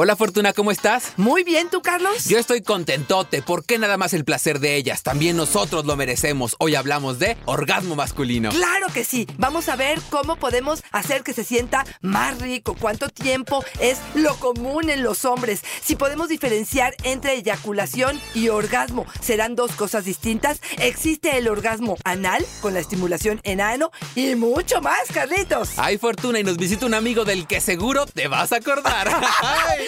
Hola Fortuna, ¿cómo estás? Muy bien, ¿tú, Carlos? Yo estoy contentote. ¿Por qué nada más el placer de ellas? También nosotros lo merecemos. Hoy hablamos de orgasmo masculino. Claro que sí. Vamos a ver cómo podemos hacer que se sienta más rico. ¿Cuánto tiempo es lo común en los hombres? Si podemos diferenciar entre eyaculación y orgasmo, ¿serán dos cosas distintas? ¿Existe el orgasmo anal con la estimulación en ano? Y mucho más, Carlitos. Hay Fortuna y nos visita un amigo del que seguro te vas a acordar.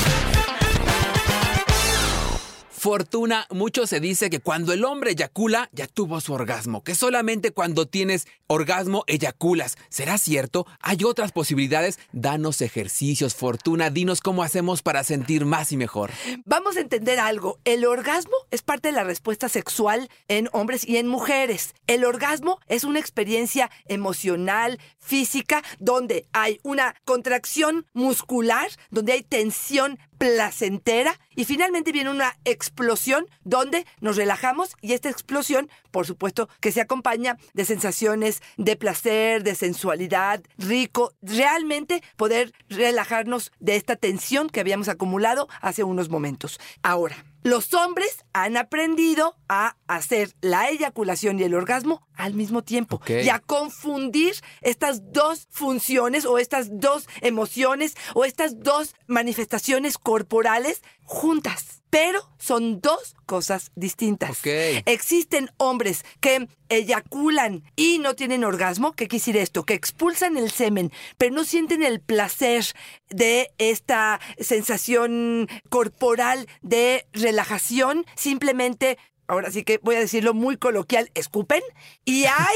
Fortuna, mucho se dice que cuando el hombre eyacula, ya tuvo su orgasmo, que solamente cuando tienes orgasmo eyaculas. ¿Será cierto? Hay otras posibilidades. Danos ejercicios, Fortuna, dinos cómo hacemos para sentir más y mejor. Vamos a entender algo. El orgasmo es parte de la respuesta sexual en hombres y en mujeres. El orgasmo es una experiencia emocional, física, donde hay una contracción muscular, donde hay tensión placentera y finalmente viene una explosión donde nos relajamos y esta explosión, por supuesto, que se acompaña de sensaciones de placer, de sensualidad, rico, realmente poder relajarnos de esta tensión que habíamos acumulado hace unos momentos. Ahora, los hombres han aprendido a hacer la eyaculación y el orgasmo al mismo tiempo y a confundir estas dos funciones o estas dos emociones o estas dos manifestaciones corporales juntas. Pero son dos cosas distintas. Existen hombres que eyaculan y no tienen orgasmo. ¿Qué quiere decir esto? Que expulsan el semen, pero no sienten el placer de esta sensación corporal de relajación. Simplemente, ahora sí que voy a decirlo muy coloquial, escupen. Y hay,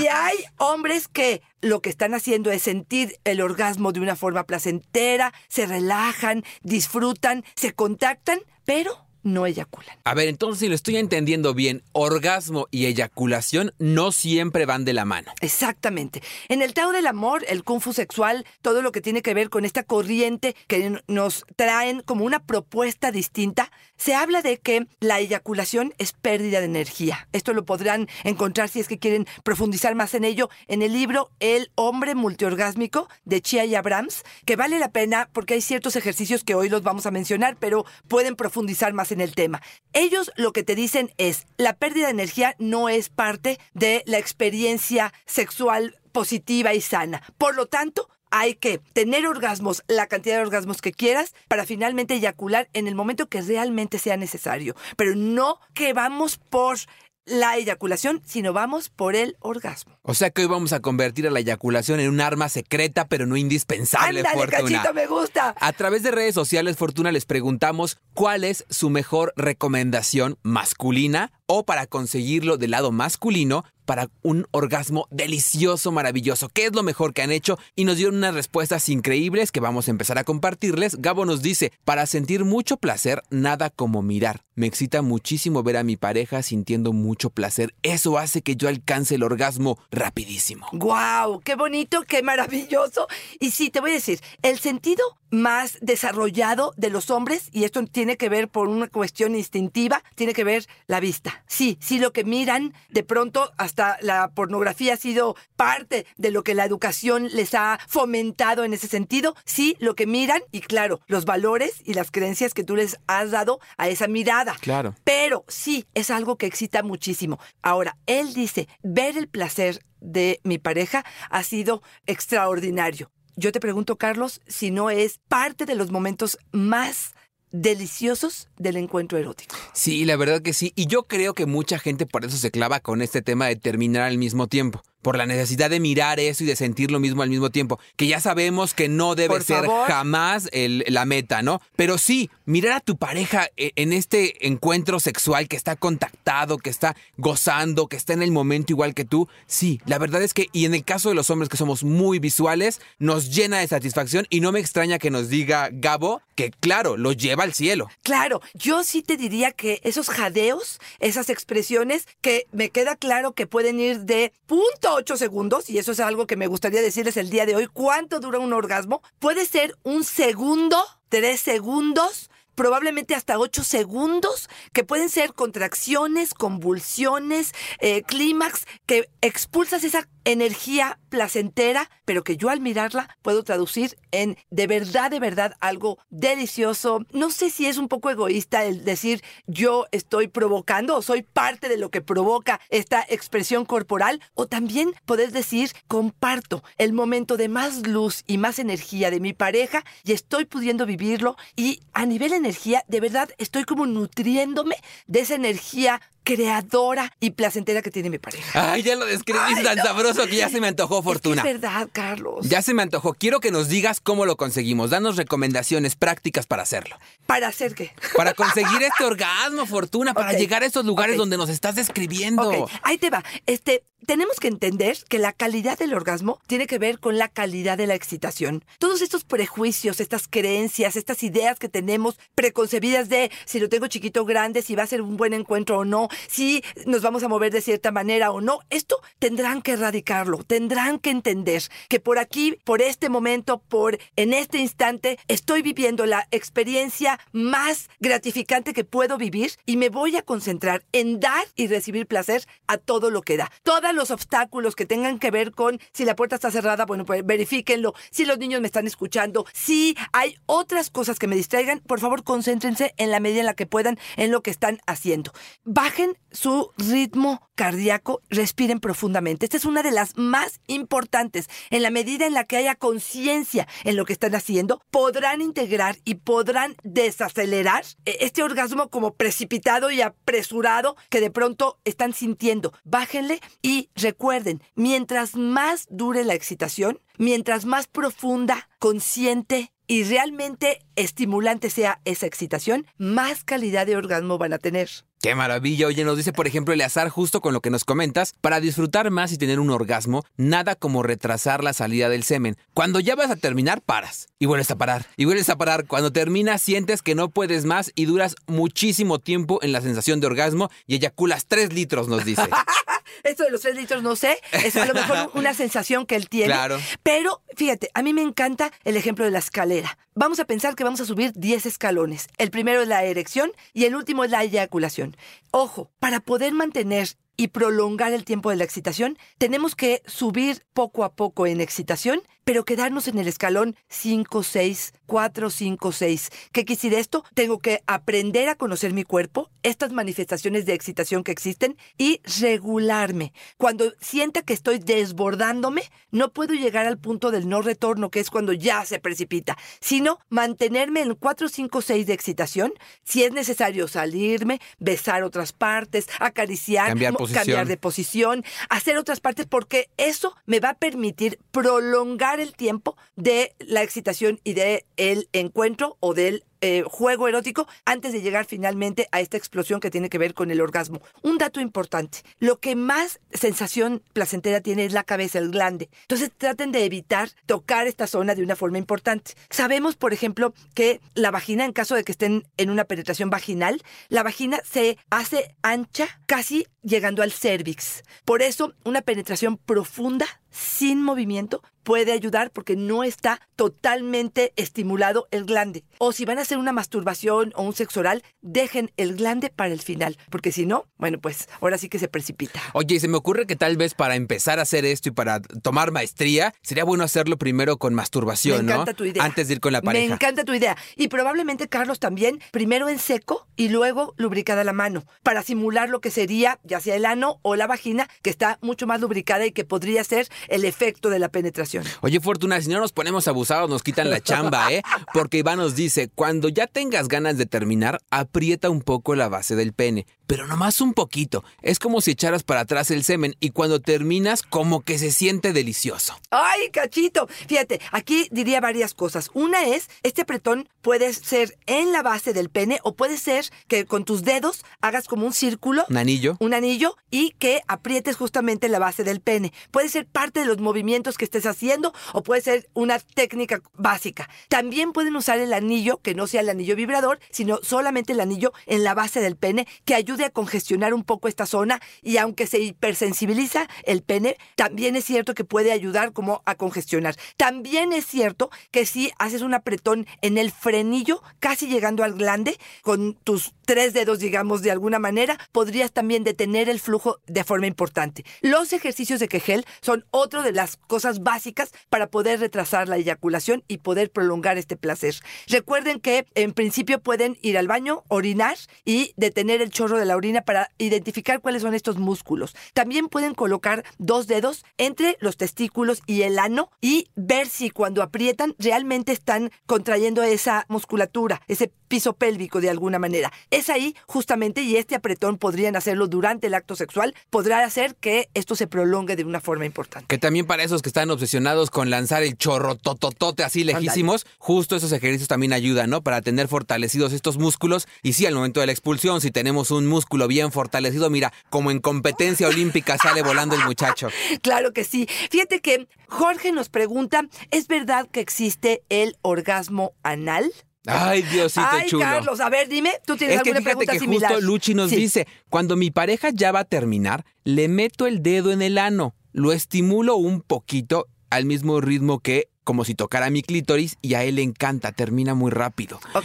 y hay hombres que lo que están haciendo es sentir el orgasmo de una forma placentera, se relajan, disfrutan, se contactan, pero no eyaculan. A ver, entonces si lo estoy entendiendo bien, orgasmo y eyaculación no siempre van de la mano. Exactamente. En el Tao del Amor, el Kung Fu sexual, todo lo que tiene que ver con esta corriente que nos traen como una propuesta distinta, se habla de que la eyaculación es pérdida de energía. Esto lo podrán encontrar si es que quieren profundizar más en ello en el libro El hombre multiorgásmico de Chia y Abrams, que vale la pena porque hay ciertos ejercicios que hoy los vamos a mencionar, pero pueden profundizar más en el tema. Ellos lo que te dicen es, la pérdida de energía no es parte de la experiencia sexual positiva y sana. Por lo tanto, hay que tener orgasmos, la cantidad de orgasmos que quieras, para finalmente eyacular en el momento que realmente sea necesario. Pero no que vamos por la eyaculación, sino vamos por el orgasmo. O sea que hoy vamos a convertir a la eyaculación en un arma secreta, pero no indispensable, Ándale, Fortuna. cachito, me gusta. A través de redes sociales, Fortuna, les preguntamos cuál es su mejor recomendación masculina o para conseguirlo del lado masculino para un orgasmo delicioso, maravilloso. ¿Qué es lo mejor que han hecho? Y nos dieron unas respuestas increíbles que vamos a empezar a compartirles. Gabo nos dice, para sentir mucho placer, nada como mirar. Me excita muchísimo ver a mi pareja sintiendo mucho placer. Eso hace que yo alcance el orgasmo rapidísimo. ¡Guau! ¡Qué bonito, qué maravilloso! Y sí, te voy a decir, el sentido más desarrollado de los hombres, y esto tiene que ver por una cuestión instintiva, tiene que ver la vista. Sí, sí, lo que miran, de pronto hasta la pornografía ha sido parte de lo que la educación les ha fomentado en ese sentido. Sí, lo que miran, y claro, los valores y las creencias que tú les has dado a esa mirada. Claro. Pero sí, es algo que excita muchísimo. Ahora, él dice, ver el placer de mi pareja ha sido extraordinario. Yo te pregunto, Carlos, si no es parte de los momentos más deliciosos del encuentro erótico. Sí, la verdad que sí. Y yo creo que mucha gente por eso se clava con este tema de terminar al mismo tiempo. Por la necesidad de mirar eso y de sentir lo mismo al mismo tiempo. Que ya sabemos que no debe Por ser favor. jamás el- la meta, ¿no? Pero sí, mirar a tu pareja e- en este encuentro sexual que está contactado, que está gozando, que está en el momento igual que tú. Sí, la verdad es que, y en el caso de los hombres que somos muy visuales, nos llena de satisfacción y no me extraña que nos diga Gabo que, claro, lo lleva al cielo. Claro, yo sí te diría que esos jadeos, esas expresiones, que me queda claro que pueden ir de punto ocho segundos, y eso es algo que me gustaría decirles el día de hoy, ¿cuánto dura un orgasmo? Puede ser un segundo, tres segundos, probablemente hasta 8 segundos, que pueden ser contracciones, convulsiones, eh, clímax, que expulsas esa energía placentera, pero que yo al mirarla puedo traducir en de verdad, de verdad algo delicioso. No sé si es un poco egoísta el decir yo estoy provocando o soy parte de lo que provoca esta expresión corporal, o también poder decir comparto el momento de más luz y más energía de mi pareja y estoy pudiendo vivirlo y a nivel energía, de verdad estoy como nutriéndome de esa energía creadora y placentera que tiene mi pareja. Ay, ya lo describiste tan sabroso que ya se me antojó, Fortuna. Es, verdad, Carlos. Ya se me antojó. Quiero que nos digas cómo lo conseguimos. Danos recomendaciones prácticas para hacerlo. ¿Para hacer qué? Para conseguir este orgasmo, Fortuna, para llegar a estos lugares donde nos estás describiendo. Ok, ahí te va. Este, tenemos que entender que la calidad del orgasmo tiene que ver con la calidad de la excitación. Todos estos prejuicios, estas creencias, estas ideas que tenemos preconcebidas de si lo tengo chiquito o grande, si va a ser un buen encuentro o no, si nos vamos a mover de cierta manera o no, esto tendrán que erradicarlo, tendrán que entender que por aquí, por este momento, por en este instante, estoy viviendo la experiencia más gratificante que puedo vivir y me voy a concentrar en dar y recibir placer a todo lo que da. Todos los obstáculos que tengan que ver con si la puerta está cerrada, bueno, pues verifíquenlo, si los niños me están escuchando, si hay otras cosas que me distraigan, por favor concéntrense en la medida en la que puedan en lo que están haciendo. Bajen su ritmo cardíaco, respiren profundamente. Esta es una de las más importantes. En la medida en la que haya conciencia en lo que están haciendo, podrán integrar y podrán desacelerar eh, este orgasmo como precipitado y apresurado que de pronto están sintiendo. Bájenle y recuerden, mientras más dure la excitación, mientras más profunda, consciente y realmente estimulante sea esa excitación, más calidad de orgasmo van a tener. Qué maravilla. Oye, nos dice, por ejemplo, Eleazar, justo con lo que nos comentas, para disfrutar más y tener un orgasmo, nada como retrasar la salida del semen. Cuando ya vas a terminar, paras. Y vuelves a parar. Y vuelves a parar. Cuando terminas, sientes que no puedes más y duras muchísimo tiempo en la sensación de orgasmo y eyaculas tres litros, nos dice. Esto de los tres litros no sé, es a lo mejor una sensación que él tiene. Claro. Pero fíjate, a mí me encanta el ejemplo de la escalera. Vamos a pensar que vamos a subir 10 escalones. El primero es la erección y el último es la eyaculación. Ojo, para poder mantener y prolongar el tiempo de la excitación, tenemos que subir poco a poco en excitación, pero quedarnos en el escalón 5, 6, 4, 5, 6. ¿Qué decir esto? Tengo que aprender a conocer mi cuerpo, estas manifestaciones de excitación que existen y regularme. Cuando sienta que estoy desbordándome, no puedo llegar al punto del no retorno, que es cuando ya se precipita, sino mantenerme en 4, 5, 6 de excitación. Si es necesario salirme, besar otras partes, acariciar, Cambiar cambiar de posición, hacer otras partes, porque eso me va a permitir prolongar el tiempo de la excitación y de el encuentro o del eh, juego erótico antes de llegar finalmente a esta explosión que tiene que ver con el orgasmo. Un dato importante, lo que más sensación placentera tiene es la cabeza, el glande. Entonces traten de evitar tocar esta zona de una forma importante. Sabemos, por ejemplo, que la vagina, en caso de que estén en una penetración vaginal, la vagina se hace ancha casi llegando al cervix. Por eso, una penetración profunda sin movimiento puede ayudar porque no está totalmente estimulado el glande. O si van a hacer una masturbación o un sexo oral, dejen el glande para el final, porque si no, bueno, pues ahora sí que se precipita. Oye, se me ocurre que tal vez para empezar a hacer esto y para tomar maestría, sería bueno hacerlo primero con masturbación, Me encanta tu idea. Antes de ir con la pareja. Me encanta tu idea. Y probablemente, Carlos, también, primero en seco y luego lubricada la mano, para simular lo que sería ya sea el ano o la vagina, que está mucho más lubricada y que podría ser el efecto de la penetración. Oye, Fortuna, si no nos ponemos abusados, nos quitan la chamba, ¿eh? Porque Iván nos dice, cuando ya tengas ganas de terminar, aprieta un poco la base del pene, pero nomás un poquito. Es como si echaras para atrás el semen y cuando terminas, como que se siente delicioso. ¡Ay, cachito! Fíjate, aquí diría varias cosas. Una es, este apretón puede ser en la base del pene o puede ser que con tus dedos hagas como un círculo. Un anillo. Un anillo y que aprietes justamente la base del pene. Puede ser parte de los movimientos que estés haciendo o puede ser una técnica básica. También pueden usar el anillo, que no sea el anillo vibrador, sino solamente el anillo en la base del pene, que ayuda ayude a congestionar un poco esta zona y aunque se hipersensibiliza el pene, también es cierto que puede ayudar como a congestionar. También es cierto que si haces un apretón en el frenillo, casi llegando al glande, con tus tres dedos, digamos, de alguna manera, podrías también detener el flujo de forma importante. Los ejercicios de Kegel son otro de las cosas básicas para poder retrasar la eyaculación y poder prolongar este placer. Recuerden que en principio pueden ir al baño, orinar y detener el chorro de la orina para identificar cuáles son estos músculos. También pueden colocar dos dedos entre los testículos y el ano y ver si cuando aprietan realmente están contrayendo esa musculatura, ese piso pélvico de alguna manera. Es ahí justamente, y este apretón podrían hacerlo durante el acto sexual, podrá hacer que esto se prolongue de una forma importante. Que también para esos que están obsesionados con lanzar el chorro tototote así lejísimos, justo esos ejercicios también ayudan, ¿no? Para tener fortalecidos estos músculos. Y sí, al momento de la expulsión, si tenemos un músculo bien fortalecido, mira, como en competencia olímpica sale volando el muchacho. Claro que sí. Fíjate que Jorge nos pregunta, ¿es verdad que existe el orgasmo anal? Ay, Diosito Ay, chulo. Carlos, a ver, dime, tú tienes Es que alguna fíjate pregunta que similar. justo Luchi nos Sí. dice, cuando mi pareja ya va a terminar, le meto el dedo en el ano, lo estimulo un poquito al mismo ritmo que como si tocara mi clítoris y a él le encanta, termina muy rápido. Ok.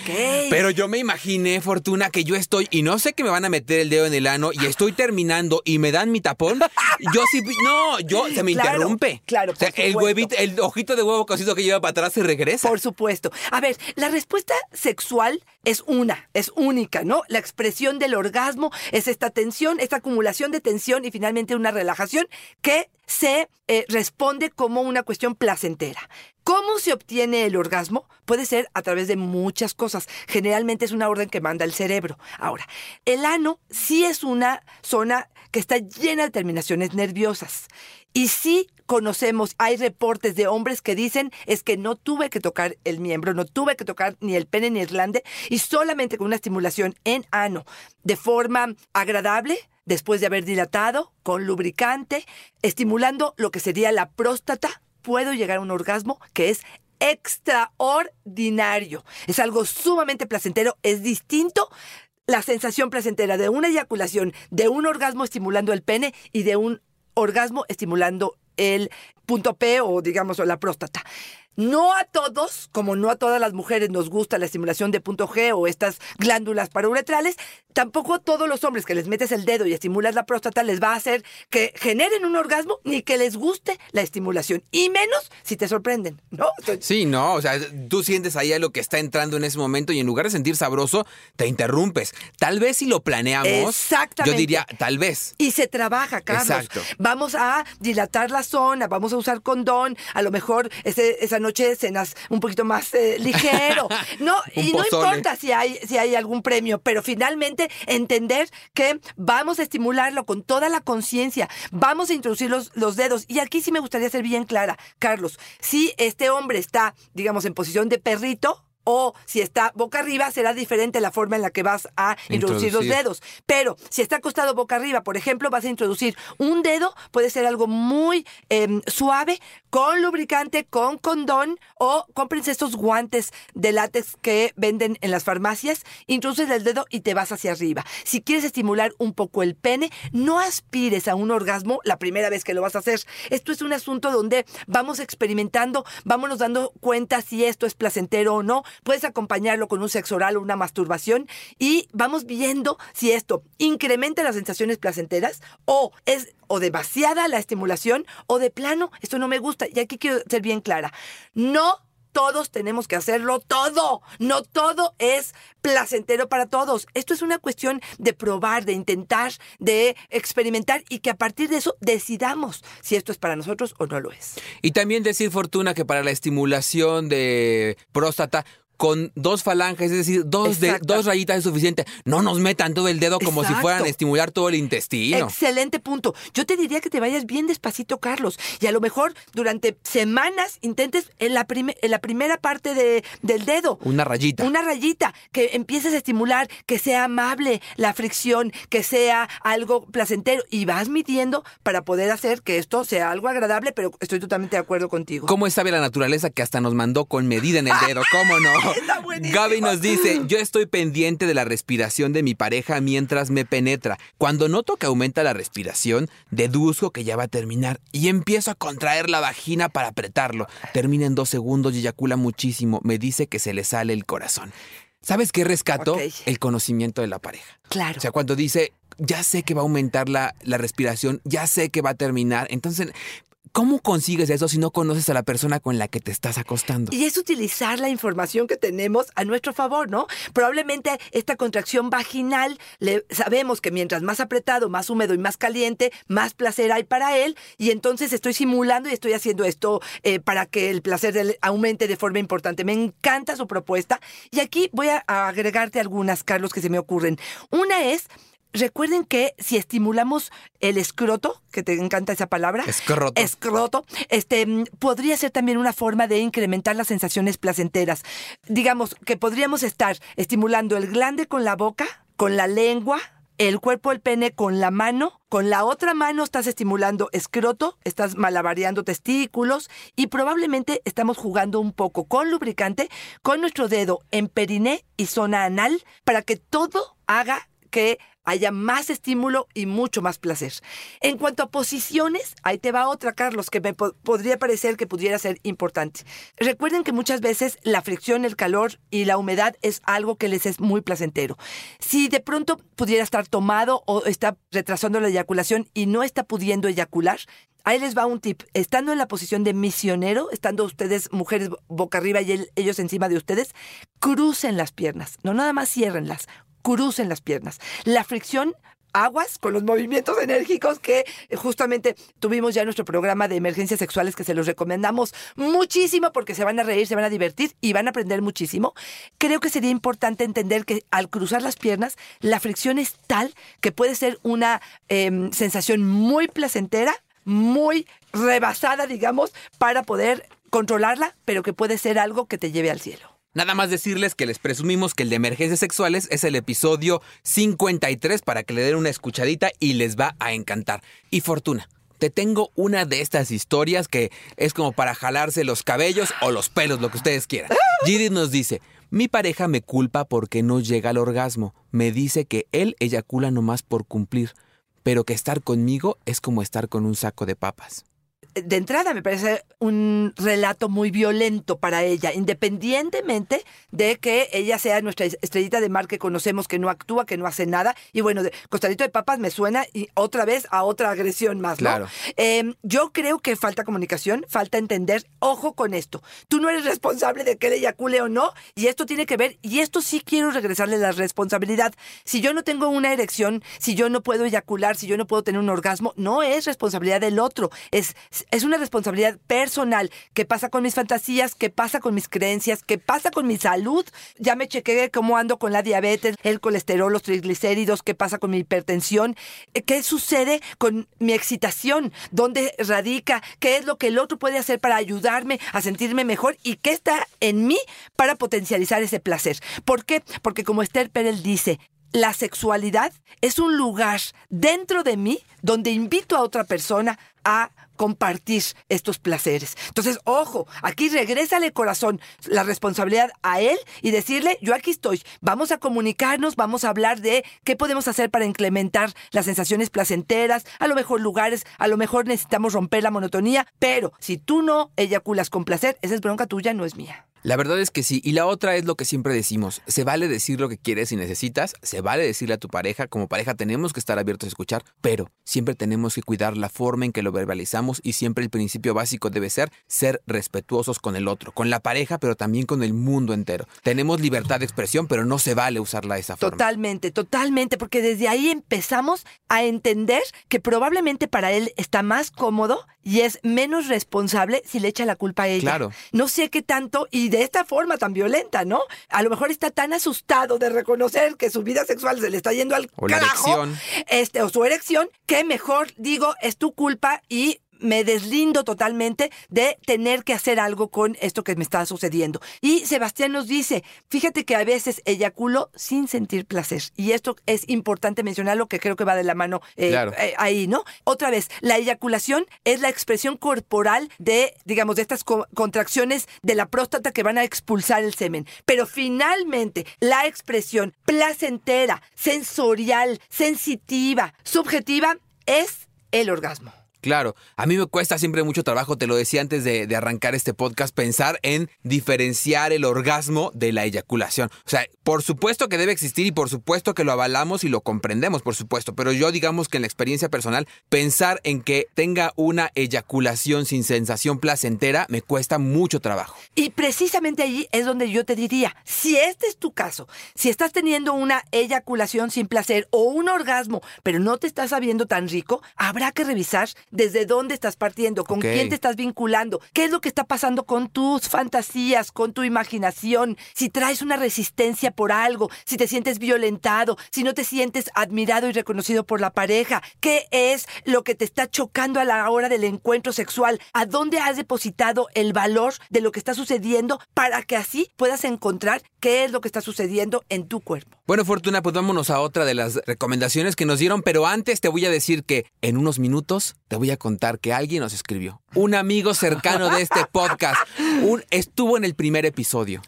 Pero yo me imaginé, Fortuna, que yo estoy y no sé que me van a meter el dedo en el ano y estoy terminando y me dan mi tapón. Yo sí, no, yo se me Claro, interrumpe. claro, O sea, por el huevito, el ojito de huevo cocido que lleva para atrás se regresa. Por supuesto. A ver, la respuesta sexual es una, es única, ¿no? La expresión del orgasmo es esta tensión, esta acumulación de tensión y finalmente una relajación que se eh, responde como una cuestión placentera. ¿Cómo se obtiene el orgasmo? Puede ser a través de muchas cosas. Generalmente es una orden que manda el cerebro. Ahora, el ano sí es una zona que está llena de terminaciones nerviosas. Y sí conocemos, hay reportes de hombres que dicen es que no tuve que tocar el miembro, no tuve que tocar ni el pene ni el glande y solamente con una estimulación en ano de forma agradable, después de haber dilatado, con lubricante, estimulando lo que sería la próstata, puedo llegar a un orgasmo que es extraordinario. Es algo sumamente placentero, es distinto la sensación placentera de una eyaculación, de un orgasmo estimulando el pene y de un orgasmo estimulando el punto P o digamos o la próstata. No a todos, como no a todas las mujeres nos gusta la estimulación de punto G o estas glándulas parauretrales, tampoco a todos los hombres que les metes el dedo y estimulas la próstata les va a hacer que generen un orgasmo ni que les guste la estimulación. Y menos si te sorprenden, ¿no? Entonces, Sí, no, o sea, tú sientes ahí a lo que está entrando en ese momento y en lugar de sentir sabroso, te interrumpes. Tal vez si lo planeamos, Exactamente. yo diría, tal vez. Y se trabaja, Carlos. Exacto. Vamos a dilatar la zona, vamos a usar condón, a lo mejor ese- esa noche cenas un poquito más eh, ligero. No, y no pozole. importa si hay, si hay algún premio, pero finalmente entender que vamos a estimularlo con toda la conciencia, vamos a introducir los, los dedos. Y aquí sí me gustaría ser bien clara, Carlos, si este hombre está, digamos, en posición de perrito, o si está boca arriba, será diferente la forma en la que vas a introducir, los dedos. Pero si está acostado boca arriba, por ejemplo, vas a introducir un dedo, puede ser algo muy em, suave, con lubricante, con condón, o cómprense estos guantes de látex que venden en las farmacias, introduces el dedo y te vas hacia arriba. Si quieres estimular un poco el pene, no aspires a un orgasmo la primera vez que lo vas a hacer. Esto es un asunto donde vamos experimentando, vámonos dando cuenta si esto es placentero o no. Puedes acompañarlo con un sexo oral o una masturbación y vamos viendo si esto incrementa las sensaciones placenteras o es o demasiada la estimulación o de plano esto no me gusta. Y aquí quiero ser bien clara. No todos tenemos que hacerlo todo. No todo es placentero para todos. Esto es una cuestión de probar, de intentar, de experimentar y que a partir de eso decidamos si esto es para nosotros o no lo es. Y también decir, Fortuna, que para la estimulación de próstata, con dos falanges, es decir, dos, de, dos rayitas es suficiente. No nos metan todo el dedo como si fueran a estimular todo el intestino. Excelente punto. Yo te diría que te vayas bien despacito, Carlos. Y a lo mejor durante semanas intentes en la, en la primera parte de- del dedo. Una rayita. Una rayita que empieces a estimular, que sea amable la fricción, que sea algo placentero. Y vas midiendo para poder hacer que esto sea algo agradable, pero estoy totalmente de acuerdo contigo. ¿Cómo sabe la naturaleza que hasta nos mandó con medida en el dedo? ¿Cómo no? Está buenísimo. Gaby nos dice, yo estoy pendiente de la respiración de mi pareja mientras me penetra. Cuando noto que aumenta la respiración, deduzco que ya va a terminar y empiezo a contraer la vagina para apretarlo. Termina en dos segundos y eyacula muchísimo. Me dice que se le sale el corazón. ¿Sabes qué rescato? El conocimiento de la pareja. Claro. O sea, cuando dice, ya sé que va a aumentar la, la respiración, ya sé que va a terminar. Entonces, ¿cómo consigues eso si no conoces a la persona con la que te estás acostando? Y es utilizar la información que tenemos a nuestro favor, ¿no? Probablemente esta contracción vaginal, sabemos que mientras más apretado, más húmedo y más caliente, más placer hay para él. Y entonces estoy simulando y estoy haciendo esto eh, para que el placer aumente de forma importante. Me encanta su propuesta. Y aquí voy a agregarte algunas, Carlos, que se me ocurren. Una es... Recuerden que si estimulamos el escroto, que te encanta esa palabra, Escroto. escroto, este, mm, podría ser también una forma de incrementar las sensaciones placenteras. Digamos que podríamos estar estimulando el glande con la boca, con la lengua, el cuerpo del pene con la mano, con la otra mano estás estimulando escroto, estás malabareando testículos y probablemente estamos jugando un poco con lubricante con nuestro dedo en periné y zona anal para que todo haga que haya más estímulo y mucho más placer. En cuanto a posiciones, ahí te va otra, Carlos, que me po- podría parecer que pudiera ser importante. Recuerden que muchas veces la fricción, el calor y la humedad es algo que les es muy placentero. Si de pronto pudiera estar tomado o está retrasando la eyaculación y no está pudiendo eyacular, Ahí les va un tip. Estando en la posición de misionero, estando ustedes mujeres boca arriba y ellos encima de ustedes, crucen las piernas. No nada más ciérrenlas, crucen las piernas. La fricción aguas con los movimientos enérgicos que eh, justamente tuvimos ya en nuestro programa de emergencias sexuales que se los recomendamos muchísimo porque se van a reír, se van a divertir y van a aprender muchísimo. Creo que sería importante entender que al cruzar las piernas la fricción es tal que puede ser una em, sensación muy placentera, muy rebasada, digamos, para poder controlarla, pero que puede ser algo que te lleve al cielo. Nada más decirles que les presumimos que el de emergencias sexuales es el episodio 53 para que le den una escuchadita y les va a encantar. Y Fortuna, te tengo una de estas historias que es como para jalarse los cabellos o los pelos, lo que ustedes quieran. Judith nos dice, mi pareja me culpa porque no llega al orgasmo. Me dice que él eyacula nomás por cumplir, pero que estar conmigo es como estar con un saco de papas. De entrada me parece un relato muy violento para ella, independientemente de que ella sea nuestra estrellita de mar que conocemos, que no actúa, que no hace nada. Y bueno, de costalito de papas me suena y otra vez a otra agresión más, ¿no? Claro. Eh, yo creo que falta comunicación, falta entender. Ojo con esto. Tú no eres responsable de que él eyacule o no, y esto tiene que ver, y esto sí quiero regresarle la responsabilidad. Si yo no tengo una erección, si yo no puedo eyacular, si yo no puedo tener un orgasmo, no es responsabilidad del otro. Es, es una responsabilidad personal. ¿Qué pasa con mis fantasías? ¿Qué pasa con mis creencias? ¿Qué pasa con mi salud? Ya me chequé cómo ando con la diabetes, el colesterol, los triglicéridos, qué pasa con mi hipertensión, Eh, qué sucede con mi excitación, dónde radica, qué es lo que el otro puede hacer para ayudarme a sentirme mejor y qué está en mí para potencializar ese placer. ¿Por qué? Porque como Esther Perel dice, la sexualidad es un lugar dentro de mí donde invito a otra persona a compartir estos placeres. Entonces, ojo, aquí regrésale corazón la responsabilidad a él y decirle, yo aquí estoy, vamos a comunicarnos, vamos a hablar de qué podemos hacer para incrementar las sensaciones placenteras, a lo mejor lugares, a lo mejor necesitamos romper la monotonía, pero si tú no eyaculas con placer, esa es bronca tuya, no es mía. La verdad es que sí. Y la otra es lo que siempre decimos. Se vale decir lo que quieres y necesitas. Se vale decirle a tu pareja. Como pareja tenemos que estar abiertos a escuchar. Pero siempre tenemos que cuidar la forma en que lo verbalizamos. Y siempre el principio básico debe ser ser respetuosos con el otro. Con la pareja, pero también con el mundo entero. Tenemos libertad de expresión, pero no se vale usarla de esa forma. Totalmente, totalmente, porque desde ahí empezamos a entender que probablemente para él está más cómodo y es menos responsable si le echa la culpa a ella. Claro. No sé qué tanto y de esta forma tan violenta, ¿no? A lo mejor está tan asustado de reconocer que su vida sexual se le está yendo al O carajo, erección. este o su erección, que mejor digo es tu culpa y me deslindo totalmente de tener que hacer algo con esto que me está sucediendo. Y Sebastián nos dice, fíjate que a veces eyaculo sin sentir placer. Y esto es importante mencionarlo, que creo que va de la mano eh, Claro. eh, ahí, ¿no? Otra vez, la eyaculación es la expresión corporal de, digamos, de estas co- contracciones de la próstata que van a expulsar el semen. Pero finalmente, la expresión placentera, sensorial, sensitiva, subjetiva, es el orgasmo. Claro, a mí me cuesta siempre mucho trabajo, te lo decía antes de, de arrancar este podcast, pensar en diferenciar el orgasmo de la eyaculación. O sea, por supuesto que debe existir y por supuesto que lo avalamos y lo comprendemos, por supuesto, pero yo digamos que en la experiencia personal, pensar en que tenga una eyaculación sin sensación placentera me cuesta mucho trabajo. Y precisamente allí es donde yo te diría, si este es tu caso, si estás teniendo una eyaculación sin placer o un orgasmo, pero no te estás sabiendo tan rico, habrá que revisar desde dónde estás partiendo, con quién te estás vinculando, qué es lo que está pasando con tus fantasías, con tu imaginación, si traes una resistencia por algo, si te sientes violentado, si no te sientes admirado y reconocido por la pareja, qué es lo que te está chocando a la hora del encuentro sexual, a dónde has depositado el valor de lo que está sucediendo para que así puedas encontrar qué es lo que está sucediendo en tu cuerpo. Bueno, Fortuna, pues vámonos a otra de las recomendaciones que nos dieron, pero antes te voy a decir que en unos minutos te voy a contar que alguien nos escribió. Un amigo cercano de este podcast estuvo en el primer episodio.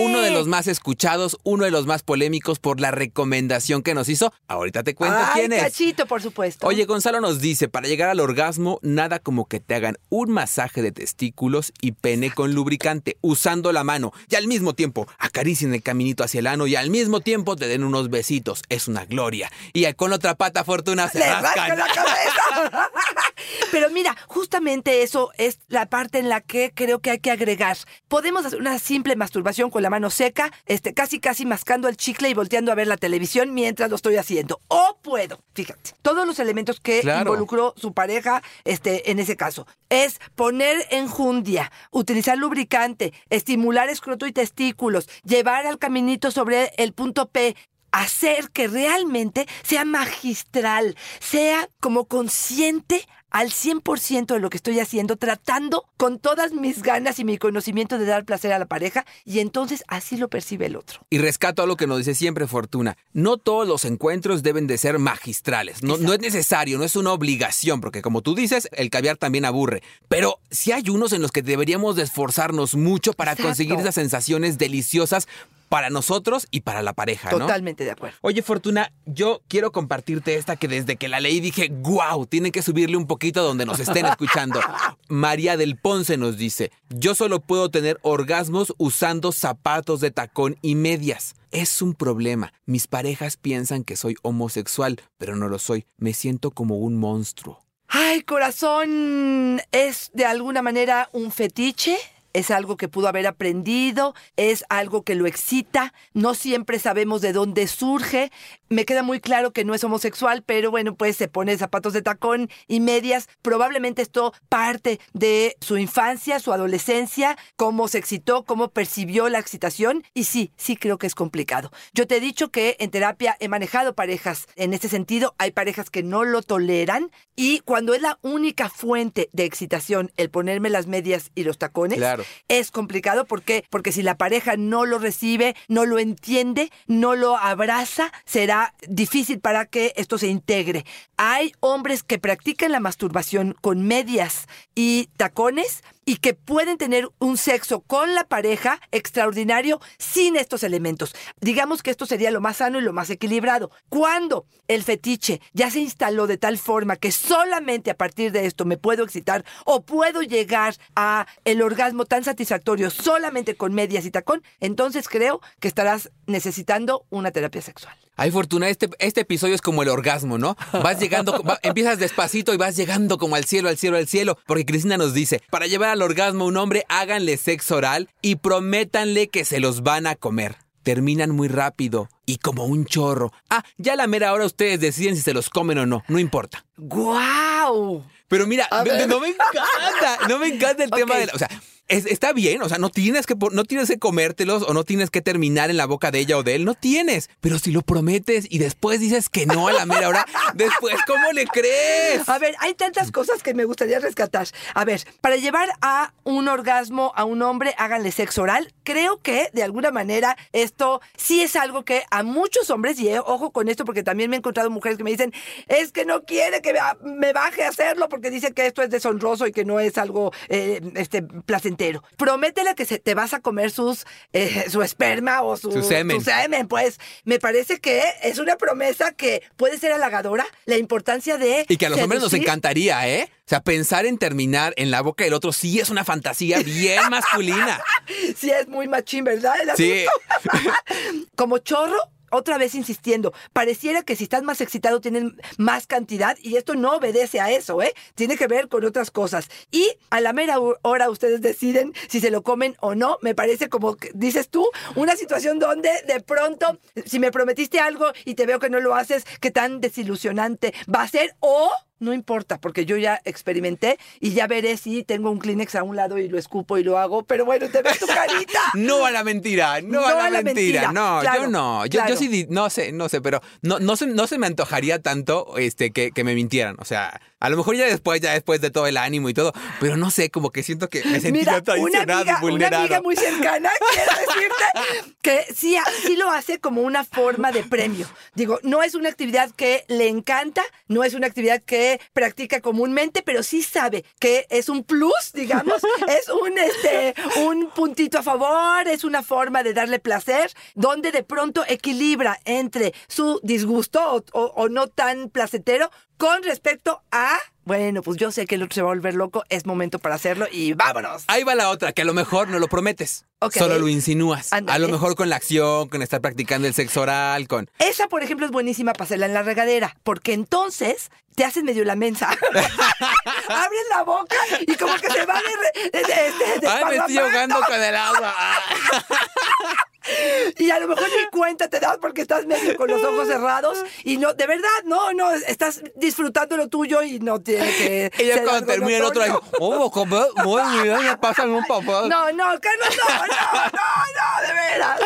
Uno de los más escuchados, uno de los más polémicos por la recomendación que nos hizo. Ahorita te cuento Ay, quién es. Cachito, por supuesto. Oye, Gonzalo nos dice, para llegar al orgasmo, nada como que te hagan un masaje de testículos y pene con lubricante, usando la mano, y al mismo tiempo acaricien el caminito hacia el ano y al mismo tiempo te den unos besitos. Es una gloria. Y con otra pata, Fortuna, se le rascan. rasca la cabeza. Pero mira, justamente eso es la parte en la que creo que hay que agregar. Podemos hacer una simple masturbación con la mano seca, este, casi casi mascando el chicle y volteando a ver la televisión mientras lo estoy haciendo. O puedo, fíjate, todos los elementos que Claro. involucró su pareja, este, en ese caso, es poner enjundia, utilizar lubricante, estimular escroto y testículos, llevar al caminito sobre el punto P, hacer que realmente sea magistral, sea como consciente al 100% de lo que estoy haciendo, tratando con todas mis ganas y mi conocimiento de dar placer a la pareja, y entonces así lo percibe el otro. Y rescato a lo que nos dice siempre Fortuna. No todos los encuentros deben de ser magistrales. No, no es necesario, no es una obligación, porque como tú dices, el caviar también aburre. Pero sí hay unos en los que deberíamos de esforzarnos mucho para Exacto. conseguir esas sensaciones deliciosas para nosotros y para la pareja, ¿no? Totalmente de acuerdo. Oye, Fortuna, yo quiero compartirte esta que desde que la leí dije, wow, tienen que subirle un poquito donde nos estén escuchando. María del Ponce nos dice, yo solo puedo tener orgasmos usando zapatos de tacón y medias. Es un problema. Mis parejas piensan que soy homosexual, pero no lo soy. Me siento como un monstruo. Ay, corazón, es de alguna manera un fetiche. Es algo que pudo haber aprendido, es algo que lo excita, no siempre sabemos de dónde surge. Me queda muy claro que no es homosexual, pero bueno, pues se pone zapatos de tacón y medias. Probablemente esto parte de su infancia, su adolescencia, cómo se excitó, cómo percibió la excitación. Y sí, sí creo que es complicado. Yo te he dicho que en terapia he manejado parejas en ese sentido. Hay parejas que no lo toleran y cuando es la única fuente de excitación el ponerme las medias y los tacones, Claro. Es complicado porque porque si la pareja no lo recibe, no lo entiende, no lo abraza, será difícil para que esto se integre. Hay hombres que practican la masturbación con medias y tacones y que pueden tener un sexo con la pareja extraordinario sin estos elementos. Digamos que esto sería lo más sano y lo más equilibrado. Cuando el fetiche ya se instaló de tal forma que solamente a partir de esto me puedo excitar o puedo llegar a el orgasmo tan satisfactorio solamente con medias y tacón, entonces creo que estarás necesitando una terapia sexual. Ay, Fortuna, este, este episodio es como el orgasmo, ¿no? Vas llegando, va- empiezas despacito y vas llegando como al cielo, al cielo, al cielo. Porque Cristina nos dice, para llevar al orgasmo a un hombre, háganle sexo oral y prométanle que se los van a comer. Terminan muy rápido y como un chorro. Ah, ya a la mera hora ustedes deciden si se los comen o no, no importa. ¡Guau! Pero mira, no- me encanta, no me encanta el tema de la... O sea, es- está bien, o sea, no tienes, que, no tienes que comértelos o no tienes que terminar en la boca de ella o de él, no tienes. Pero si lo prometes y después dices que no a la mera hora, después, ¿cómo le crees? A ver, hay tantas cosas que me gustaría rescatar. A ver, para llevar a un orgasmo a un hombre, háganle sexo oral. Creo que de alguna manera esto sí es algo que a muchos hombres, y eh, ojo con esto porque también me he encontrado mujeres que me dicen, es que no quiere que me- me baje a hacerlo porque dice que esto es deshonroso y que no es algo eh, este, placentero. Prométele que se, te vas a comer sus, eh, su esperma o su, Su semen. su semen, pues me parece que es una promesa que puede ser halagadora. La importancia de Y que a los hombres nos seducir. encantaría, ¿eh? O sea, pensar en terminar en la boca del otro sí es una fantasía bien masculina. Sí, es muy machín, ¿verdad? El Sí. Como chorro. Otra vez insistiendo, pareciera que si estás más excitado tienen más cantidad y esto no obedece a eso, ¿eh? Tiene que ver con otras cosas. Y a la mera hora ustedes deciden si se lo comen o no. Me parece como, dices tú, una situación donde de pronto, si me prometiste algo y te veo que no lo haces, qué tan desilusionante va a ser o... No importa, porque yo ya experimenté y ya veré si tengo un Kleenex a un lado y lo escupo y lo hago. Pero bueno, te ves tu carita. No a la mentira, no, a la, mentira. No, claro, yo no. Yo, sí, no sé, no sé, pero no, no, se, no se me antojaría tanto este, que, que me mintieran. O sea, a lo mejor ya después, ya después de todo el ánimo y todo, pero no sé, como que siento que me una traicionado amiga, y vulnerado. una amiga muy cercana decirte que sí, sí lo hace como una forma de premio. Digo, no es una actividad que le encanta, no es una actividad que practica comúnmente, pero sí sabe que es un plus, digamos, es un, este, un puntito a favor, es una forma de darle placer, donde de pronto equilibra entre su disgusto o, o- o no tan placentero con respecto a, bueno, pues yo sé que el otro se va a volver loco, es momento para hacerlo y vámonos. Ahí va la otra, que a lo mejor no lo prometes. Ok. Solo lo insinúas. A lo mejor con la acción, con estar practicando el sexo oral, con... Esa, por ejemplo, es buenísima para hacerla en la regadera, porque entonces te hacen medio la mensa. Abres la boca y como que se va de, de, de- Ay, me estoy ahogando con el agua. Y a lo mejor ni cuenta te das porque estás medio con los ojos cerrados y no, de verdad, no, no, estás disfrutando lo tuyo y no tiene que. Y ya ser cuando termina el otro, digo, oh, como, muy bien, me pasa un papá. No, no, Carlos, no, no, no, no, de veras.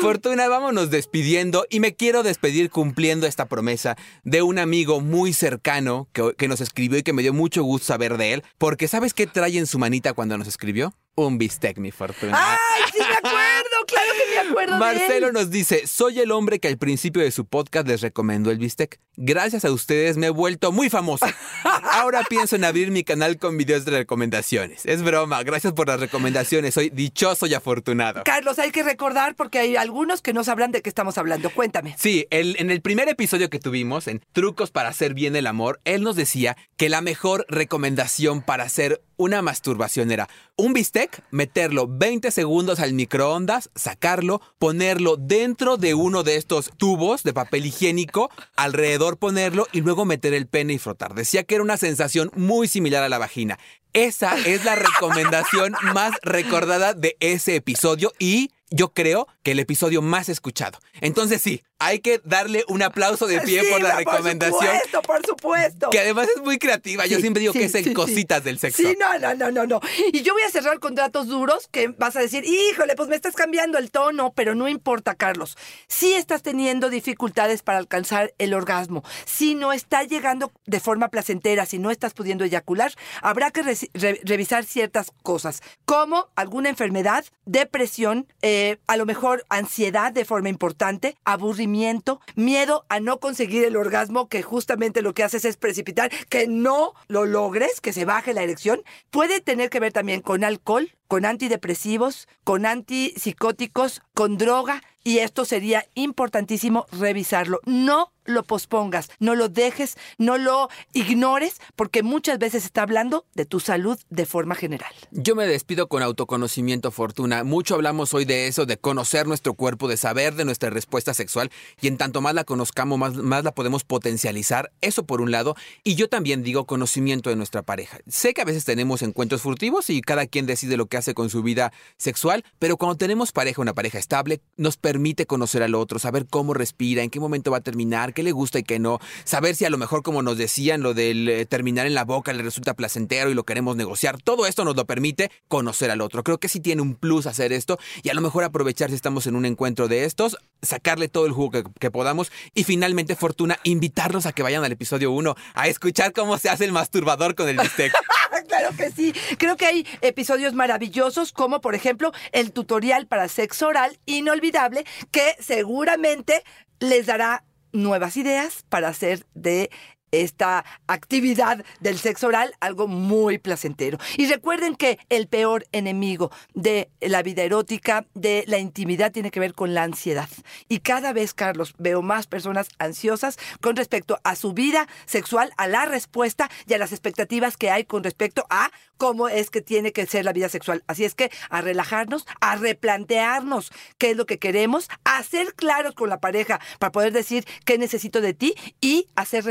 Fortuna, vámonos despidiendo y me quiero despedir cumpliendo esta promesa de un amigo muy cercano que, que nos escribió y que me dio mucho gusto saber de él, porque ¿sabes qué trae en su manita cuando nos escribió? Un bistec, mi Fortuna. Ay, sí me acuerdo, claro que me acuerdo de Marcelo él. nos dice, soy el hombre que al principio de su podcast les recomendó el bistec. Gracias a ustedes me he vuelto muy famoso. Ahora pienso en abrir mi canal con videos de recomendaciones. Es broma, gracias por las recomendaciones. Soy dichoso y afortunado. Carlos, hay que recordar porque hay algunos que no sabrán de qué estamos hablando. Cuéntame. Sí, el- en el primer episodio que tuvimos, en Trucos para hacer bien el amor, él nos decía que la mejor recomendación para hacer una masturbación era un bistec, meterlo 20 segundos al microondas, sacarlo, ponerlo dentro de uno de estos tubos de papel higiénico, alrededor ponerlo y luego meter el pene y frotar. Decía que era una sensación muy similar a la vagina. Esa es la recomendación más recordada de ese episodio y yo creo que el episodio más escuchado. Entonces sí, hay que darle un aplauso de pie Sí, por la Por recomendación. supuesto, por supuesto. Que además es muy creativa. Yo Sí, siempre digo sí, que es en cositas del sexo. Sí, no, no, no, no, no. Y yo voy a cerrar con datos duros que vas a decir, híjole, pues me estás cambiando el tono, pero no importa, Carlos. Si estás teniendo dificultades para alcanzar el orgasmo, si no está llegando de forma placentera, si no estás pudiendo eyacular, habrá que re- revisar ciertas cosas, como alguna enfermedad, depresión, eh, a lo mejor ansiedad de forma importante, aburrimiento, miedo a no conseguir el orgasmo, que justamente lo que haces es precipitar, que no lo logres, que se baje la erección. Puede tener que ver también con alcohol, con antidepresivos, con antipsicóticos, con droga, y esto sería importantísimo revisarlo. No lo pospongas, no lo dejes, no lo ignores, porque muchas veces está hablando de tu salud de forma general. Yo me despido con autoconocimiento, Fortuna. Mucho hablamos hoy de eso, de conocer nuestro cuerpo, de saber de nuestra respuesta sexual y en tanto más la conozcamos, más, la podemos potencializar. Eso por un lado. Y yo también digo conocimiento de nuestra pareja. Sé que a veces tenemos encuentros furtivos y cada quien decide lo que hace con su vida sexual, pero cuando tenemos pareja, una pareja estable, nos permite conocer al otro, saber cómo respira, en qué momento va a terminar, qué le gusta y qué no, saber si a lo mejor, como nos decían, lo del eh, terminar en la boca le resulta placentero y lo queremos negociar, todo esto nos lo permite conocer al otro. Creo que sí tiene un plus hacer esto y a lo mejor aprovechar si estamos en un encuentro de estos, sacarle todo el jugo que, podamos y finalmente, Fortuna, invitarlos a que vayan al episodio 1 a escuchar cómo se hace el masturbador con el bistec. claro que sí. Creo que hay episodios maravillosos como por ejemplo el tutorial para sexo oral inolvidable que seguramente les dará nuevas ideas para hacer de esta actividad del sexo oral algo muy placentero. Y recuerden que el peor enemigo de la vida erótica, de la intimidad, tiene que ver con la ansiedad. Y cada vez, Carlos, veo más personas ansiosas con respecto a su vida sexual, a la respuesta y a las expectativas que hay con respecto a cómo es que tiene que ser la vida sexual. Así es que a relajarnos, a replantearnos qué es lo que queremos, a ser claros con la pareja para poder decir qué necesito de ti y a ser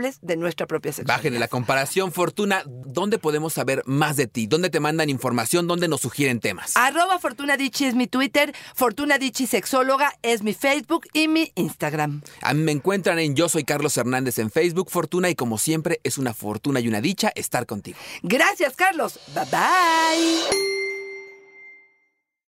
responsables de nuestra propia sexualidad. Bájenle la comparación, Fortuna. ¿Dónde podemos saber más de ti? ¿Dónde te mandan información? ¿Dónde nos sugieren temas? Arroba Fortuna es mi Twitter, Fortuna Dicci Sexóloga es mi Facebook y mi Instagram. A mí me encuentran en Yo Soy Carlos Hernández en Facebook, Fortuna, y como siempre es una fortuna y una dicha estar contigo. Gracias, Carlos. Bye bye.